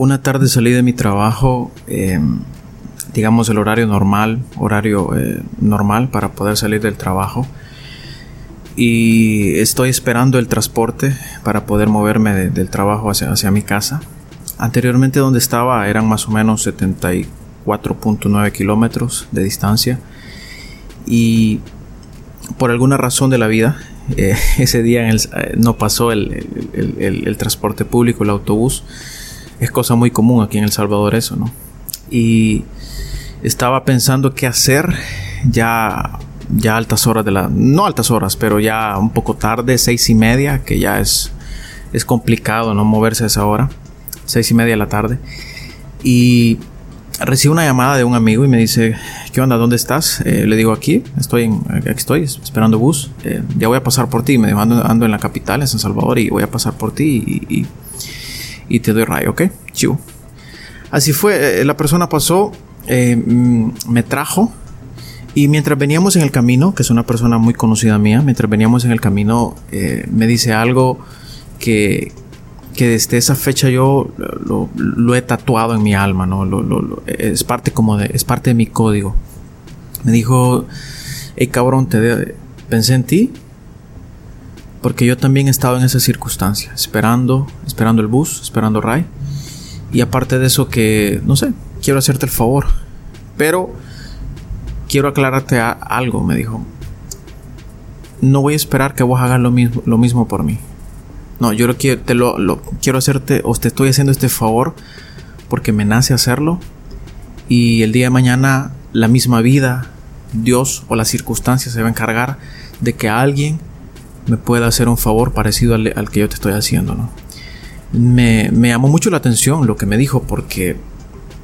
una tarde salí de mi trabajo, em, digamos el horario normal, horario eh, normal para poder salir del trabajo. Y estoy esperando el transporte para poder moverme del trabajo hacia, hacia mi casa. Anteriormente donde estaba eran más o menos 74.9 kilómetros de distancia. Y por alguna razón de la vida, eh, ese día eh, no pasó el, el, transporte público, el autobús. Es cosa muy común aquí en El Salvador eso, ¿no? Y estaba pensando qué hacer ya, ya altas horas de la... No altas horas, pero ya un poco tarde, seis y media, que ya es, es complicado, ¿no? Moverse a esa hora. Seis y media de la tarde. Y recibo una llamada de un amigo y me dice, ¿qué onda? ¿Dónde estás? Eh, le digo, aquí, estoy, aquí estoy, esperando bus. Eh, ya voy a pasar por ti. Me dijo, ando, en la capital, en San Salvador, y voy a pasar por ti te doy rayo, ¿ok? Chiu. Así fue, eh, la persona pasó, mm, me trajo. Y mientras veníamos en el camino, que es una persona muy conocida mía, mientras veníamos en el camino, me dice algo que, que desde esa fecha yo lo, he tatuado en mi alma, ¿no? es parte como de, es parte de mi código. Me dijo, hey cabrón, te pensé en ti porque yo también he estado en esa circunstancia, esperando, esperando el bus, esperando Ray. Y aparte de eso que, no sé, quiero hacerte el favor, pero quiero aclararte algo, me dijo. No voy a esperar que vos hagas lo mismo, lo mismo por mí. No, yo quiero, te lo, quiero hacerte o te estoy haciendo este favor porque me nace hacerlo y el día de mañana la misma vida, Dios o las circunstancias se va a encargar de que alguien me pueda hacer un favor parecido al, que yo te estoy haciendo, ¿no? Me, me, llamó mucho la atención lo que me dijo porque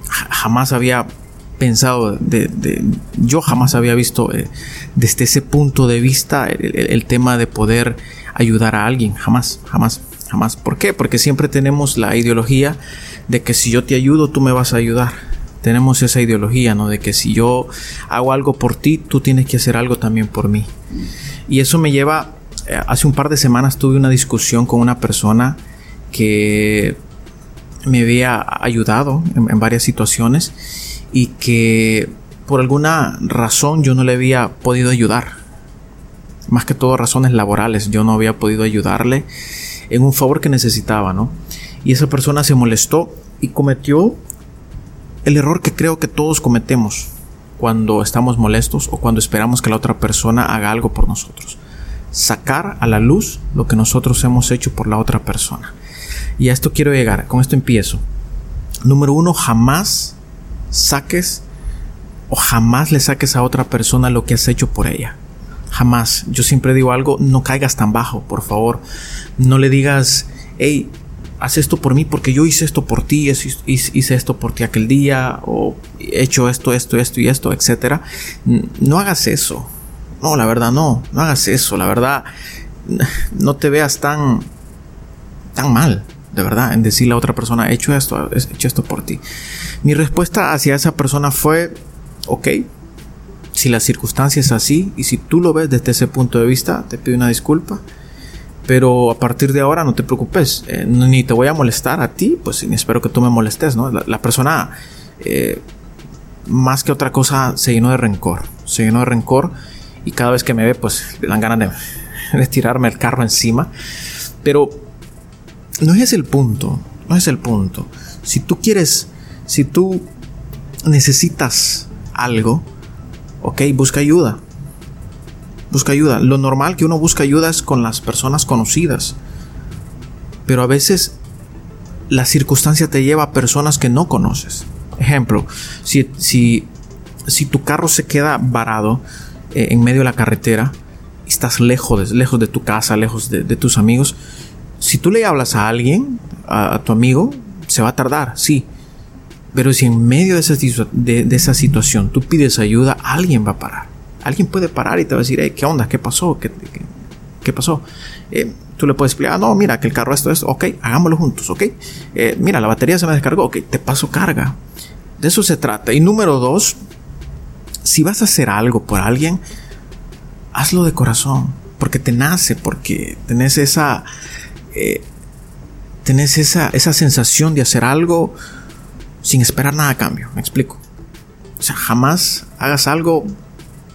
jamás había pensado de, yo jamás había visto eh, desde ese punto de vista el, tema de poder ayudar a alguien jamás jamás jamás ¿por qué? porque siempre tenemos la ideología de que si yo te ayudo tú me vas a ayudar tenemos esa ideología no de que si yo hago algo por ti tú tienes que hacer algo también por mí y eso me lleva hace un par de semanas tuve una discusión con una persona que me había ayudado en varias situaciones y que por alguna razón yo no le había podido ayudar. Más que todo razones laborales, yo no había podido ayudarle en un favor que necesitaba, ¿no? Y esa persona se molestó y cometió el error que creo que todos cometemos cuando estamos molestos o cuando esperamos que la otra persona haga algo por nosotros. Sacar a la luz lo que nosotros hemos hecho por la otra persona. Y a esto quiero llegar, con esto empiezo. Número uno, jamás saques o jamás le saques a otra persona lo que has hecho por ella. Jamás. Yo siempre digo algo, no caigas tan bajo, por favor. No le digas, hey, haz esto por mí porque yo hice esto por ti, hice esto por ti aquel día, o he hecho esto, esto, esto y esto, etc. No hagas eso. No, la verdad no, no hagas eso. La verdad, no te veas tan, tan mal de verdad, en decirle a otra persona, he hecho esto, he hecho esto por ti. Mi respuesta hacia esa persona fue, ok, si la circunstancia es así y si tú lo ves desde ese punto de vista, te pido una disculpa. Pero a partir de ahora no te preocupes, eh, ni te voy a molestar a ti, pues ni espero que tú me molestes, ¿no? La, persona, eh, más que otra cosa, se llenó de rencor, se llenó de rencor y cada vez que me ve, pues le dan ganas de, tirarme el carro encima. Pero no es el punto, no es el punto. Si tú quieres, si tú necesitas algo, ok, busca ayuda. Busca ayuda. Lo normal que uno busca ayuda es con las personas conocidas. Pero a veces la circunstancia te lleva a personas que no conoces. Ejemplo, si, si, si tu carro se queda varado eh, en medio de la carretera, estás lejos, lejos de tu casa, lejos de, tus amigos, si tú le hablas a alguien, a, tu amigo, se va a tardar, sí. Pero si en medio de esa, de, esa, situación tú pides ayuda, alguien va a parar. Alguien puede parar y te va a decir, ¿qué onda? ¿Qué pasó? ¿Qué, pasó? Eh, tú le puedes explicar, no, mira, que el carro esto, es, ok, hagámoslo juntos, ok. Eh, mira, la batería se me descargó, ok, te paso carga. De eso se trata. Y número dos, si vas a hacer algo por alguien, hazlo de corazón, porque te nace, porque tenés esa, eh, tenés esa, esa sensación de hacer algo sin esperar nada a cambio. Me explico. O sea, jamás hagas algo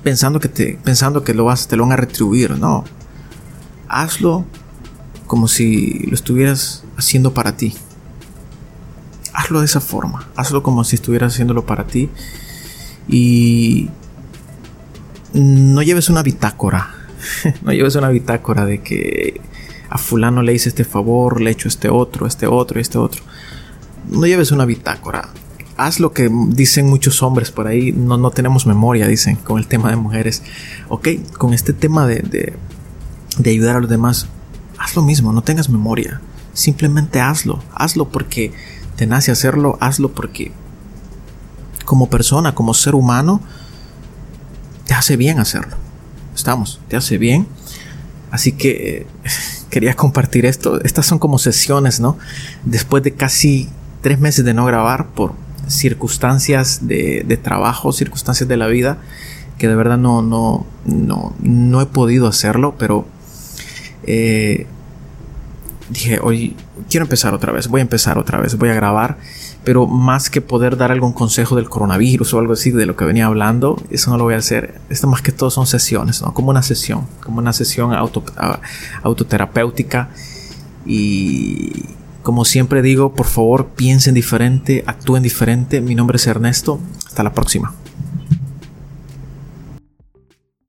pensando que te, pensando que lo vas, te lo van a retribuir. No. Hazlo como si lo estuvieras haciendo para ti. Hazlo de esa forma. Hazlo como si estuvieras haciéndolo para ti. Y no lleves una bitácora. no lleves una bitácora de que a fulano le hice este favor, le he hecho este otro, este otro este otro. No lleves una bitácora. Haz lo que dicen muchos hombres por ahí. No, no tenemos memoria, dicen, con el tema de mujeres. Ok, con este tema de, de, de ayudar a los demás, haz lo mismo, no tengas memoria. Simplemente hazlo. Hazlo porque te nace hacerlo. Hazlo porque como persona, como ser humano, te hace bien hacerlo. Estamos, te hace bien. Así que quería compartir esto. Estas son como sesiones, ¿no? Después de casi tres meses de no grabar por circunstancias de, trabajo, circunstancias de la vida, que de verdad no, no, no, no he podido hacerlo, pero eh, dije, hoy quiero empezar otra vez, voy a empezar otra vez, voy a grabar pero más que poder dar algún consejo del coronavirus o algo así de lo que venía hablando, eso no lo voy a hacer. Esto más que todo son sesiones, ¿no? Como una sesión, como una sesión auto, autoterapéutica. Y como siempre digo, por favor piensen diferente, actúen diferente. Mi nombre es Ernesto. Hasta la próxima.